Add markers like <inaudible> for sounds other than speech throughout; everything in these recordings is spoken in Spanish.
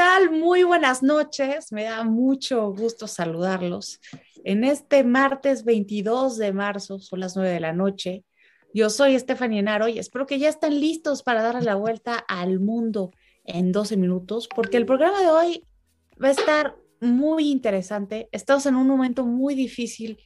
tal? Muy buenas noches. Me da mucho gusto saludarlos. En este martes 22 de marzo, son las 9 de la noche. Yo soy Stephanie Enaro y espero que ya estén listos para darle la vuelta al mundo en 12 minutos, porque el programa de hoy va a estar muy interesante. Estamos en un momento muy difícil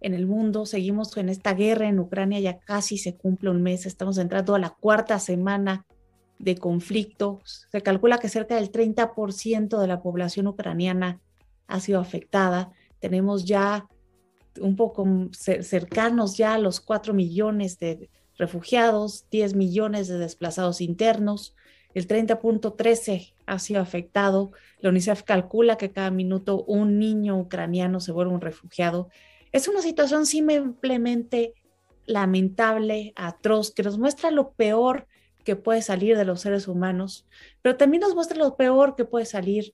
en el mundo. Seguimos en esta guerra en Ucrania, ya casi se cumple un mes. Estamos entrando a la cuarta semana de conflicto. Se calcula que cerca del 30% de la población ucraniana ha sido afectada. Tenemos ya un poco cercanos ya a los 4 millones de refugiados, 10 millones de desplazados internos. El 30.13 ha sido afectado. La UNICEF calcula que cada minuto un niño ucraniano se vuelve un refugiado. Es una situación simplemente lamentable, atroz, que nos muestra lo peor que puede salir de los seres humanos, pero también nos muestra lo peor que puede salir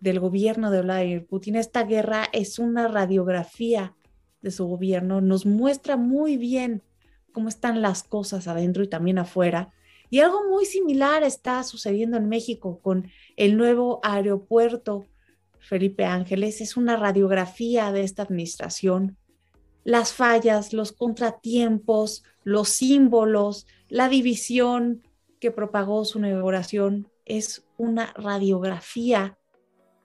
del gobierno de Vladimir Putin. Esta guerra es una radiografía de su gobierno, nos muestra muy bien cómo están las cosas adentro y también afuera. Y algo muy similar está sucediendo en México con el nuevo aeropuerto Felipe Ángeles. Es una radiografía de esta administración. Las fallas, los contratiempos, los símbolos, la división que propagó su inauguración es una radiografía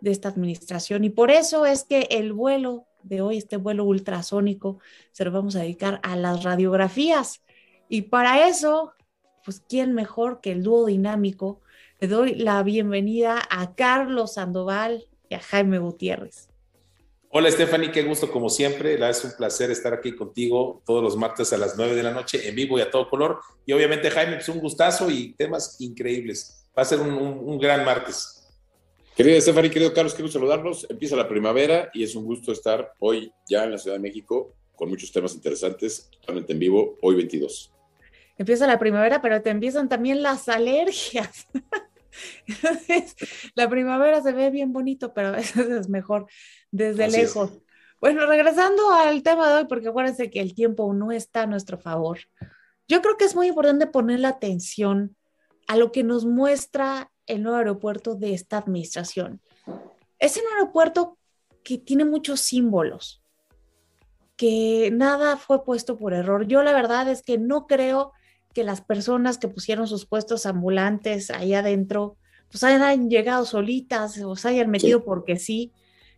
de esta administración y por eso es que el vuelo de hoy, este vuelo ultrasónico, se lo vamos a dedicar a las radiografías. Y para eso, pues, ¿quién mejor que el dúo dinámico? Le doy la bienvenida a Carlos Sandoval y a Jaime Gutiérrez. Hola Stephanie, qué gusto como siempre. Es un placer estar aquí contigo todos los martes a las 9 de la noche en vivo y a todo color. Y obviamente Jaime, es pues, un gustazo y temas increíbles. Va a ser un, gran martes. Querida Stephanie, querido Carlos, quiero saludarlos. Empieza la primavera y es un gusto estar hoy ya en la Ciudad de México con muchos temas interesantes, totalmente en vivo, hoy 22. Empieza la primavera, pero te empiezan también las alergias. <laughs> la primavera se ve bien bonito, pero a veces es mejor desde lejos. Bueno, regresando al tema de hoy, porque acuérdense que el tiempo no está a nuestro favor. Yo creo que es muy importante poner la atención a lo que nos muestra el nuevo aeropuerto de esta administración. Es un aeropuerto que tiene muchos símbolos, que nada fue puesto por error. Yo la verdad es que no creo que las personas que pusieron sus puestos ambulantes ahí adentro, pues hayan llegado solitas o se hayan metido porque sí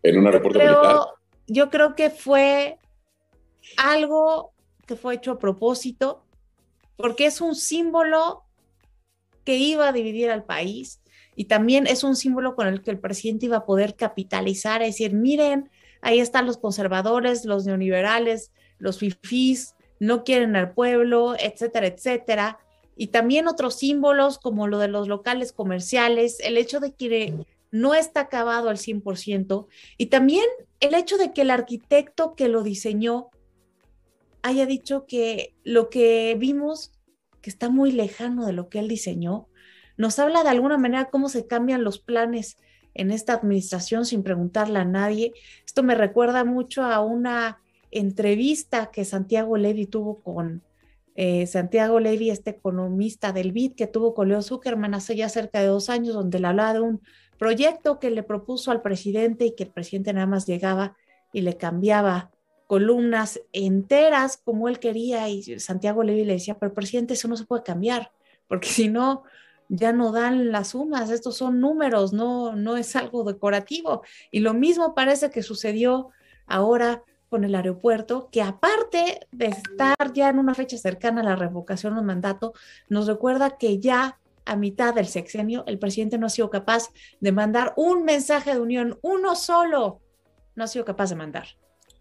en un aeropuerto militar. Yo creo que fue algo que fue hecho a propósito, porque es un símbolo que iba a dividir al país y también es un símbolo con el que el presidente iba a poder capitalizar, es decir, miren, ahí están los conservadores, los neoliberales, los fifís, no quieren al pueblo, etcétera, etcétera. Y también otros símbolos como lo de los locales comerciales, el hecho de que no está acabado al 100%. Y también el hecho de que el arquitecto que lo diseñó haya dicho que lo que vimos, que está muy lejano de lo que él diseñó, nos habla de alguna manera cómo se cambian los planes en esta administración sin preguntarle a nadie. Esto me recuerda mucho a una entrevista que Santiago Levy tuvo con eh, Santiago Levy, este economista del BID, que tuvo con Leo Zuckerman hace ya cerca de dos años, donde le hablaba de un proyecto que le propuso al presidente y que el presidente nada más llegaba y le cambiaba columnas enteras como él quería y Santiago Levy le decía, pero presidente, eso no se puede cambiar, porque si no, ya no dan las sumas, estos son números, no, no es algo decorativo. Y lo mismo parece que sucedió ahora con el aeropuerto, que aparte de estar ya en una fecha cercana a la revocación del mandato, nos recuerda que ya a mitad del sexenio, el presidente no ha sido capaz de mandar un mensaje de unión, uno solo, no ha sido capaz de mandar.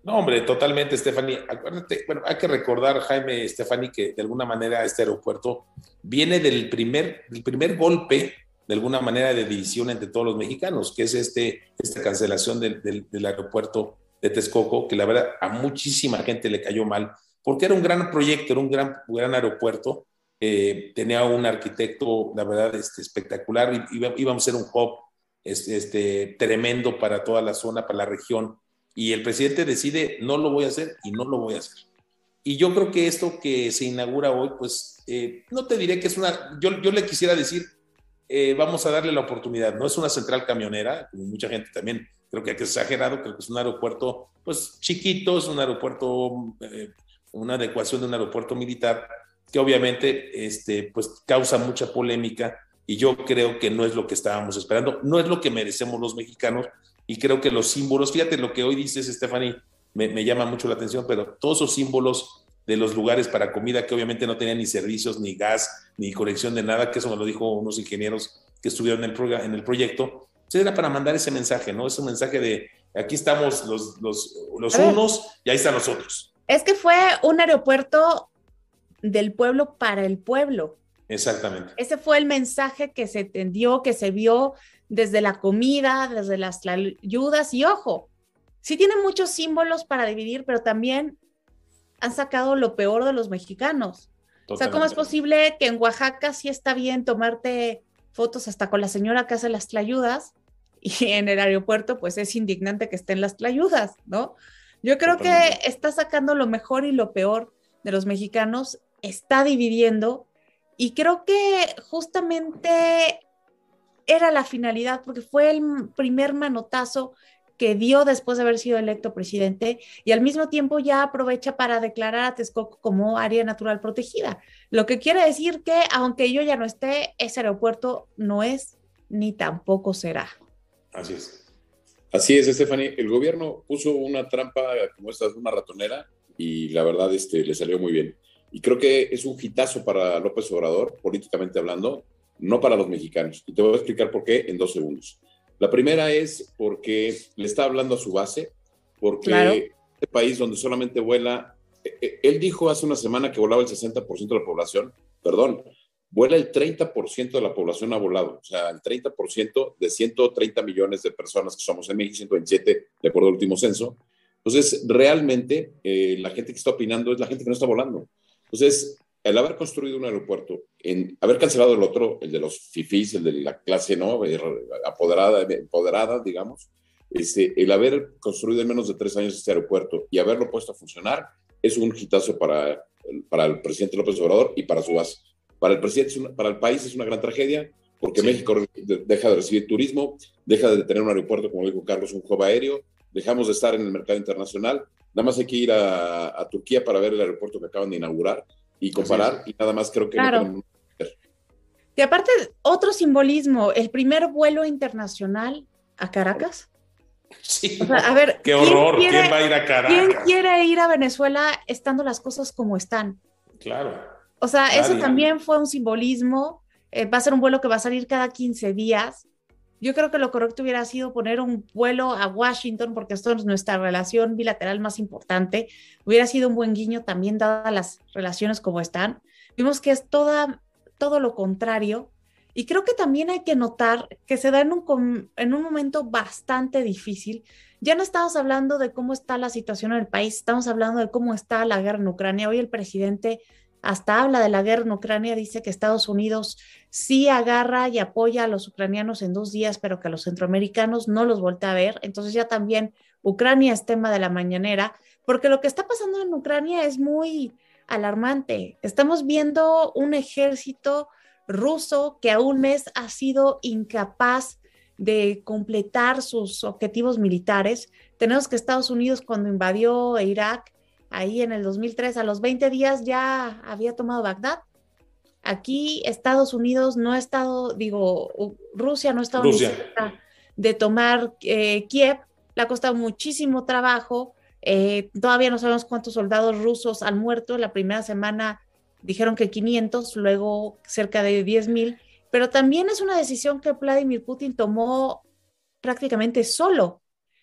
No, hombre, totalmente, Stephanie. Acuérdate, bueno, hay que recordar, Jaime, Stephanie, que de alguna manera este aeropuerto viene del primer, del primer golpe, de alguna manera, de división entre todos los mexicanos, que es este, esta cancelación del, del aeropuerto de Texcoco, que la verdad a muchísima gente le cayó mal, porque era un gran proyecto, era un gran, gran aeropuerto, eh, tenía un arquitecto, la verdad, este, espectacular, íbamos a ser un hub este, este, tremendo para toda la zona, para la región, y el presidente decide, no lo voy a hacer y no lo voy a hacer. Y yo creo que esto que se inaugura hoy, pues, eh, no te diré que es una, yo, yo le quisiera decir eh, vamos a darle la oportunidad. No es una central camionera, como mucha gente también creo que que exagerado, creo que es un aeropuerto pues chiquito, es un aeropuerto, eh, una adecuación de un aeropuerto militar que obviamente este, pues causa mucha polémica y yo creo que no es lo que estábamos esperando, no es lo que merecemos los mexicanos y creo que los símbolos, fíjate lo que hoy dices, Stephanie, me, me llama mucho la atención, pero todos esos símbolos de los lugares para comida que obviamente no tenían ni servicios, ni gas, ni conexión de nada, que eso me lo dijo unos ingenieros que estuvieron en el, en el proyecto, pues era para mandar ese mensaje, ¿no? Ese mensaje de aquí estamos los, los, los unos y ahí están los otros. Es que fue un aeropuerto del pueblo para el pueblo. Exactamente. Ese fue el mensaje que se entendió, que se vio desde la comida, desde las ayudas y ojo, sí tiene muchos símbolos para dividir, pero también han sacado lo peor de los mexicanos. O sea, ¿cómo es posible que en Oaxaca sí está bien tomarte fotos hasta con la señora que hace las tlayudas y en el aeropuerto pues es indignante que estén las tlayudas, ¿no? Yo creo que está sacando lo mejor y lo peor de los mexicanos, está dividiendo y creo que justamente era la finalidad porque fue el primer manotazo que dio después de haber sido electo presidente y al mismo tiempo ya aprovecha para declarar a Texcoco como área natural protegida. Lo que quiere decir que aunque yo ya no esté, ese aeropuerto no es ni tampoco será. Así es. Así es, Stephanie. El gobierno puso una trampa como esta, una ratonera, y la verdad este, le salió muy bien. Y creo que es un hitazo para López Obrador, políticamente hablando, no para los mexicanos. Y te voy a explicar por qué en dos segundos. La primera es porque le está hablando a su base, porque este país donde solamente vuela, eh, eh, él dijo hace una semana que volaba el 60% de la población, perdón, vuela el 30% de la población ha volado, o sea, el 30% de 130 millones de personas que somos en México, 127 de acuerdo al último censo. Entonces, realmente eh, la gente que está opinando es la gente que no está volando. Entonces, el haber construido un aeropuerto, en haber cancelado el otro, el de los FIFIs, el de la clase no eh, apoderada, empoderada, digamos, este, el haber construido en menos de tres años este aeropuerto y haberlo puesto a funcionar es un hitazo para, para el presidente López Obrador y para su base. Para el presidente, para el país es una gran tragedia porque México deja de recibir turismo, deja de tener un aeropuerto, como dijo Carlos, un hub aéreo, dejamos de estar en el mercado internacional. Nada más hay que ir a, a Turquía para ver el aeropuerto que acaban de inaugurar y comparar y nada más creo que no Y aparte, otro simbolismo, el primer vuelo internacional a Caracas. Sí. a ver, qué horror, ¿quién, va a ir a Caracas? ¿Quién quiere ir a Venezuela estando las cosas como están? Claro. O sea, eso también fue un simbolismo. Eh, va a ser un vuelo que va a salir cada 15 días. Yo creo que lo correcto hubiera sido poner un vuelo a Washington, porque esto es nuestra relación bilateral más importante. Hubiera sido un buen guiño también, dadas las relaciones como están. Vimos que es toda, todo lo contrario. Y creo que también hay que notar que se da en un, en un momento bastante difícil. Ya no estamos hablando de cómo está la situación en el país, estamos hablando de cómo está la guerra en Ucrania. Hoy el presidente hasta habla de la guerra en Ucrania, dice que Estados Unidos sí agarra y apoya a los ucranianos en dos días, pero que a los centroamericanos no los voltea a ver. Entonces ya también Ucrania es tema de la mañanera, porque lo que está pasando en Ucrania es muy alarmante. Estamos viendo un ejército ruso que a un mes ha sido incapaz de completar sus objetivos militares. Tenemos que Estados Unidos cuando invadió Irak ahí en el 2003, a los 20 días ya había tomado Bagdad. Aquí Estados Unidos no ha estado, digo, Rusia no ha estado de tomar eh, Kiev, le ha costado muchísimo trabajo. Eh, todavía no sabemos cuántos soldados rusos han muerto. La primera semana dijeron que 500, luego cerca de 10 mil. Pero también es una decisión que Vladimir Putin tomó prácticamente solo.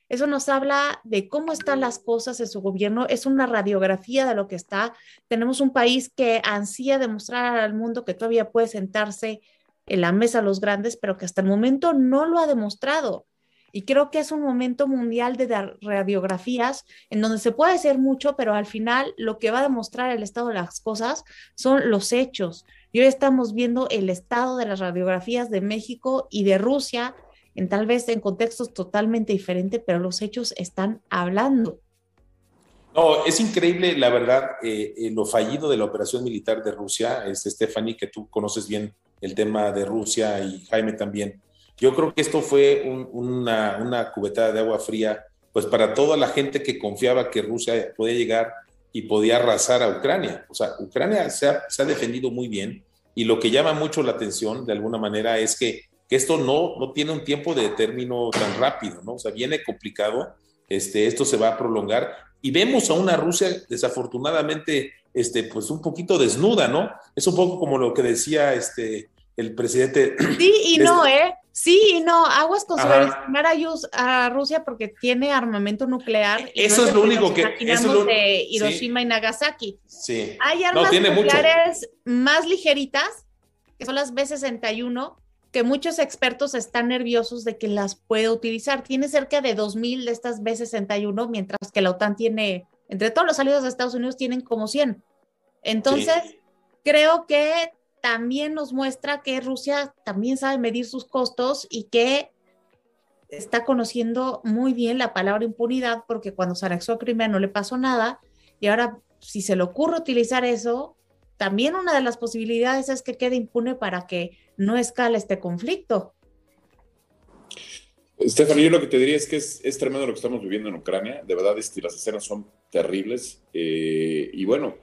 Eso nos habla de cómo están las cosas en su gobierno, es una radiografía de lo que está. Tenemos un país que ansía demostrar al mundo que todavía puede sentarse en la mesa los grandes, pero que hasta el momento no lo ha demostrado. Y creo que es un momento mundial de radiografías en donde se puede hacer mucho, pero al final lo que va a demostrar el estado de las cosas son los hechos. Y hoy estamos viendo el estado de las radiografías de México y de Rusia en tal vez en contextos totalmente diferentes, pero los hechos están hablando. No, es increíble, la verdad, eh, eh, lo fallido de la operación militar de Rusia, es Stephanie, que tú conoces bien el tema de Rusia y Jaime también. Yo creo que esto fue una, una cubetada de agua fría, pues para toda la gente que confiaba que Rusia podía llegar y podía arrasar a Ucrania. O sea, Ucrania se ha defendido muy bien y lo que llama mucho la atención de alguna manera es que, que, esto no, no tiene un tiempo de término tan rápido, ¿no? O sea, viene complicado, este, esto se va a prolongar y vemos a una Rusia desafortunadamente, este, pues un poquito desnuda, ¿no? Es un poco como lo que decía este, el presidente. Sí y no, ¿eh? Sí y no, aguas con subestimar a, Rusia porque tiene armamento nuclear. eso es lo único que... Eso lo, de Hiroshima y Nagasaki. Sí. Hay armas nucleares más ligeritas, que son las B-61, que muchos expertos están nerviosos de que las puede utilizar. Tiene cerca de 2.000 de estas B-61, mientras que la OTAN tiene, entre todos los aliados de Estados Unidos, tienen como 100. Entonces, creo que también nos muestra que Rusia también sabe medir sus costos y que está conociendo muy bien la palabra impunidad, porque cuando se anexó a Crimea no le pasó nada, y ahora si se le ocurre utilizar eso, también una de las posibilidades es que quede impune para que no escale este conflicto. Estefan, yo lo que te diría es que es, tremendo lo que estamos viviendo en Ucrania. De verdad, este, las escenas son terribles. Eh, y bueno,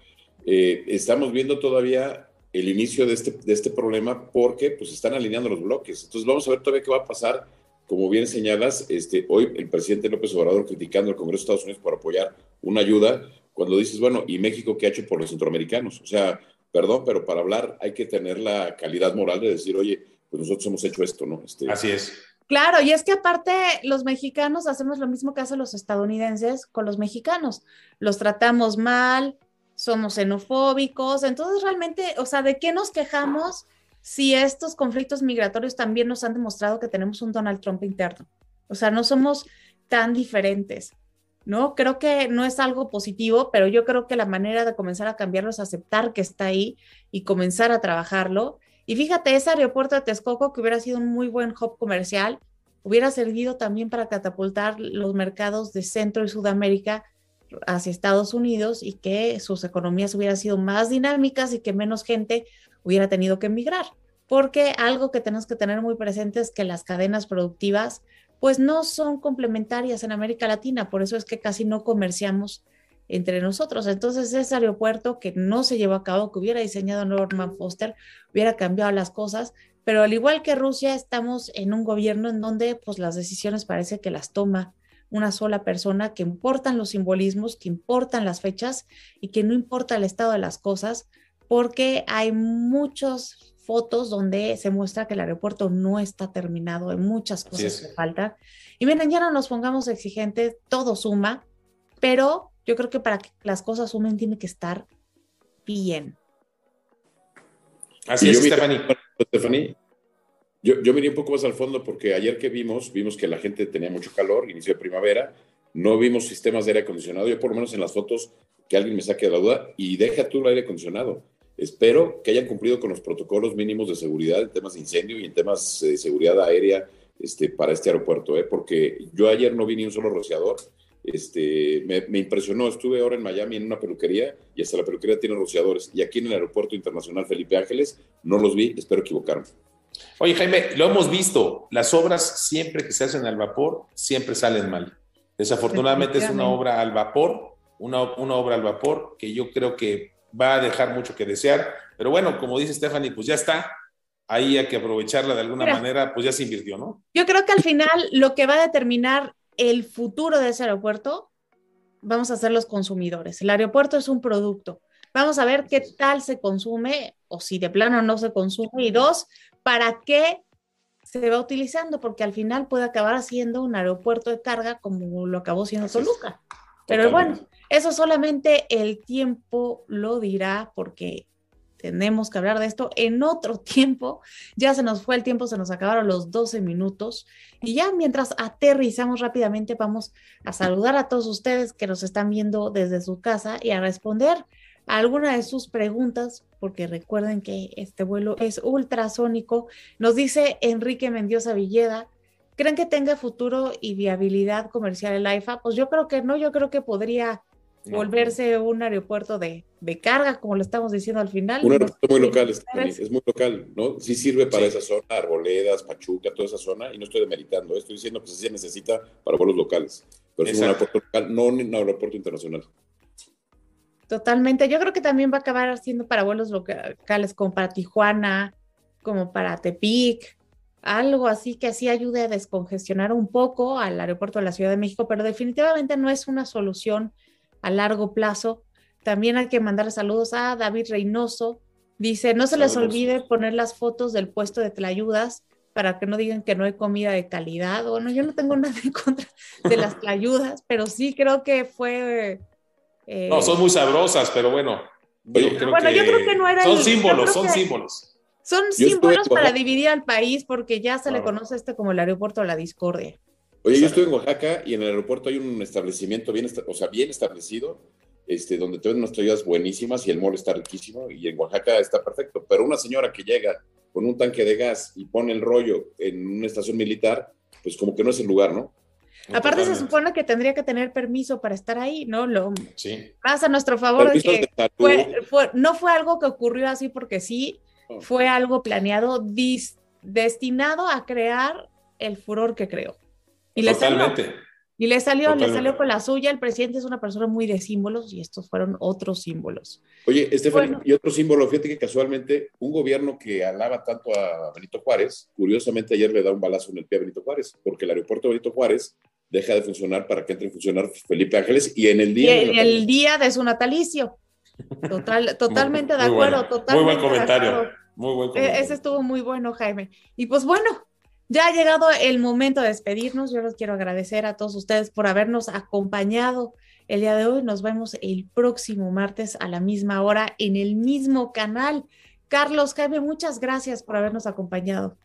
eh, estamos viendo todavía el inicio de este, de este problema porque pues están alineando los bloques. Entonces vamos a ver todavía qué va a pasar. Como bien señalas, este, hoy el presidente López Obrador criticando al Congreso de Estados Unidos por apoyar una ayuda, cuando dices, bueno, ¿y México qué ha hecho por los centroamericanos? O sea, perdón, pero para hablar hay que tener la calidad moral de decir, oye, pues nosotros hemos hecho esto, ¿no? Este, Así es. Claro, y es que aparte los mexicanos hacemos lo mismo que hacen los estadounidenses con los mexicanos. Los tratamos mal, somos xenofóbicos, entonces realmente, o sea, ¿de qué nos quejamos si estos conflictos migratorios también nos han demostrado que tenemos un Donald Trump interno? O sea, no somos tan diferentes, ¿no? Creo que no es algo positivo, pero yo creo que la manera de comenzar a cambiarlo es aceptar que está ahí y comenzar a trabajarlo. Y fíjate, ese aeropuerto de Texcoco, que hubiera sido un muy buen hub comercial, hubiera servido también para catapultar los mercados de Centro y Sudamérica hacia Estados Unidos y que sus economías hubieran sido más dinámicas y que menos gente hubiera tenido que emigrar. Porque algo que tenemos que tener muy presente es que las cadenas productivas pues no son complementarias en América Latina, por eso es que casi no comerciamos entre nosotros. Entonces, ese aeropuerto que no se llevó a cabo, que hubiera diseñado Norman Foster, hubiera cambiado las cosas, pero al igual que Rusia, estamos en un gobierno en donde pues las decisiones parece que las toma una sola persona, que importan los simbolismos, que importan las fechas y que no importa el estado de las cosas, porque hay muchas fotos donde se muestra que el aeropuerto no está terminado, hay muchas cosas que faltan. Y miren, ya no nos pongamos exigentes, todo suma, pero yo creo que para que las cosas sumen tiene que estar bien. Así es, Stephanie. Yo, yo miré un poco más al fondo porque ayer que vimos, vimos que la gente tenía mucho calor, inicio de primavera, no vimos sistemas de aire acondicionado, yo por lo menos en las fotos que alguien me saque de la duda y deja tú el aire acondicionado. Espero que hayan cumplido con los protocolos mínimos de seguridad en temas de incendio y en temas de seguridad aérea este, para este aeropuerto, ¿eh? porque yo ayer no vi ni un solo rociador. Este, me, me, impresionó, estuve ahora en Miami en una peluquería y hasta la peluquería tiene rociadores. Y aquí en el aeropuerto internacional Felipe Ángeles no los vi, espero equivocarme. Oye, Jaime, lo hemos visto, las obras siempre que se hacen al vapor, siempre salen mal. Desafortunadamente es una obra al vapor, una, una, obra al vapor que yo creo que va a dejar mucho que desear, pero bueno, como dice Stephanie, pues ya está, ahí hay que aprovecharla de alguna manera, pues ya se invirtió, ¿no? Yo creo que al final lo que va a determinar el futuro de ese aeropuerto, vamos a ser los consumidores. El aeropuerto es un producto. Vamos a ver qué tal se consume o si de plano no se consume. Y dos, para qué se va utilizando, porque al final puede acabar siendo un aeropuerto de carga como lo acabó siendo Toluca. Pero bueno, eso solamente el tiempo lo dirá porque tenemos que hablar de esto en otro <laughs> tiempo. Ya se nos fue el tiempo, se nos acabaron los 12 minutos. Y ya mientras aterrizamos rápidamente, vamos a saludar a todos ustedes que nos están viendo desde su casa y a responder alguna de sus preguntas, porque recuerden que este vuelo es ultrasónico. Nos dice Enrique Mendiosa Villeda, ¿creen que tenga futuro y viabilidad comercial el AIFA? Pues yo creo que no, yo creo que podría volverse un aeropuerto de, de, carga, como lo estamos diciendo al final. Un aeropuerto muy local, es muy local, ¿no? Sí sirve para esa zona, Arboledas, Pachuca, toda esa zona, y no estoy demeritando, estoy diciendo que sí se necesita para vuelos locales, pero es un aeropuerto local, no un aeropuerto internacional. Totalmente, yo creo que también va a acabar siendo para vuelos locales, como para Tijuana, como para Tepic, algo así que así ayude a descongestionar un poco al aeropuerto de la Ciudad de México, pero definitivamente no es una solución a largo plazo. También hay que mandar saludos a David Reynoso. Dice, no se les olvide poner las fotos del puesto de tlayudas para que no digan que no hay comida de calidad. Bueno, yo no tengo <laughs> nada en contra de las tlayudas, pero sí creo que fue... Eh, no, son muy sabrosas, pero bueno. bueno, yo creo que no era... Son símbolos, son símbolos. Son símbolos para dividir al país porque ya se le conoce este como el aeropuerto de la discordia. Oye, yo estoy en Oaxaca y en el aeropuerto hay un establecimiento bien, o sea, bien establecido, este, donde te unas toallas buenísimas y el mall está riquísimo y en Oaxaca está perfecto. Pero una señora que llega con un tanque de gas y pone el rollo en una estación militar, pues como que no es el lugar, ¿no? Aparte se supone que tendría que tener permiso para estar ahí, ¿no? Lo sí. a nuestro favor que no fue algo que ocurrió así porque sí, fue algo planeado, destinado a crear el furor que creó. Y Totalmente. Le salió, y le salió, le salió con la suya. El presidente es una persona muy de símbolos y estos fueron otros símbolos. Oye, Estefan, y otro símbolo, fíjate que casualmente un gobierno que alaba tanto a Benito Juárez, curiosamente ayer le da un balazo en el pie a Benito Juárez, porque el aeropuerto Benito Juárez deja de funcionar para que entre a funcionar Felipe Ángeles y en el día... Y el, día de su natalicio. Total, <laughs> totalmente de acuerdo, totalmente. Muy buen comentario. Muy buen e-, Ese estuvo muy bueno, Jaime. Y pues bueno, ya ha llegado el momento de despedirnos. Yo les quiero agradecer a todos ustedes por habernos acompañado el día de hoy. Nos vemos el próximo martes a la misma hora en el mismo canal. Carlos, Jaime, muchas gracias por habernos acompañado.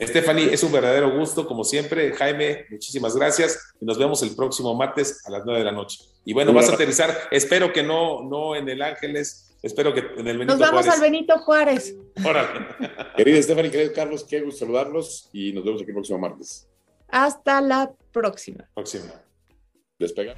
Stephanie, es un verdadero gusto, como siempre. Jaime, muchísimas gracias y nos vemos el próximo martes a las nueve de la noche. Y bueno, vas a aterrizar, espero que no, no en el Ángeles, espero que en el Benito Juárez. Nos vamos al Benito Juárez. Órale. Querida Stephanie, querido Carlos, qué gusto saludarlos y nos vemos aquí el próximo martes. Hasta la próxima. Próxima. Despega.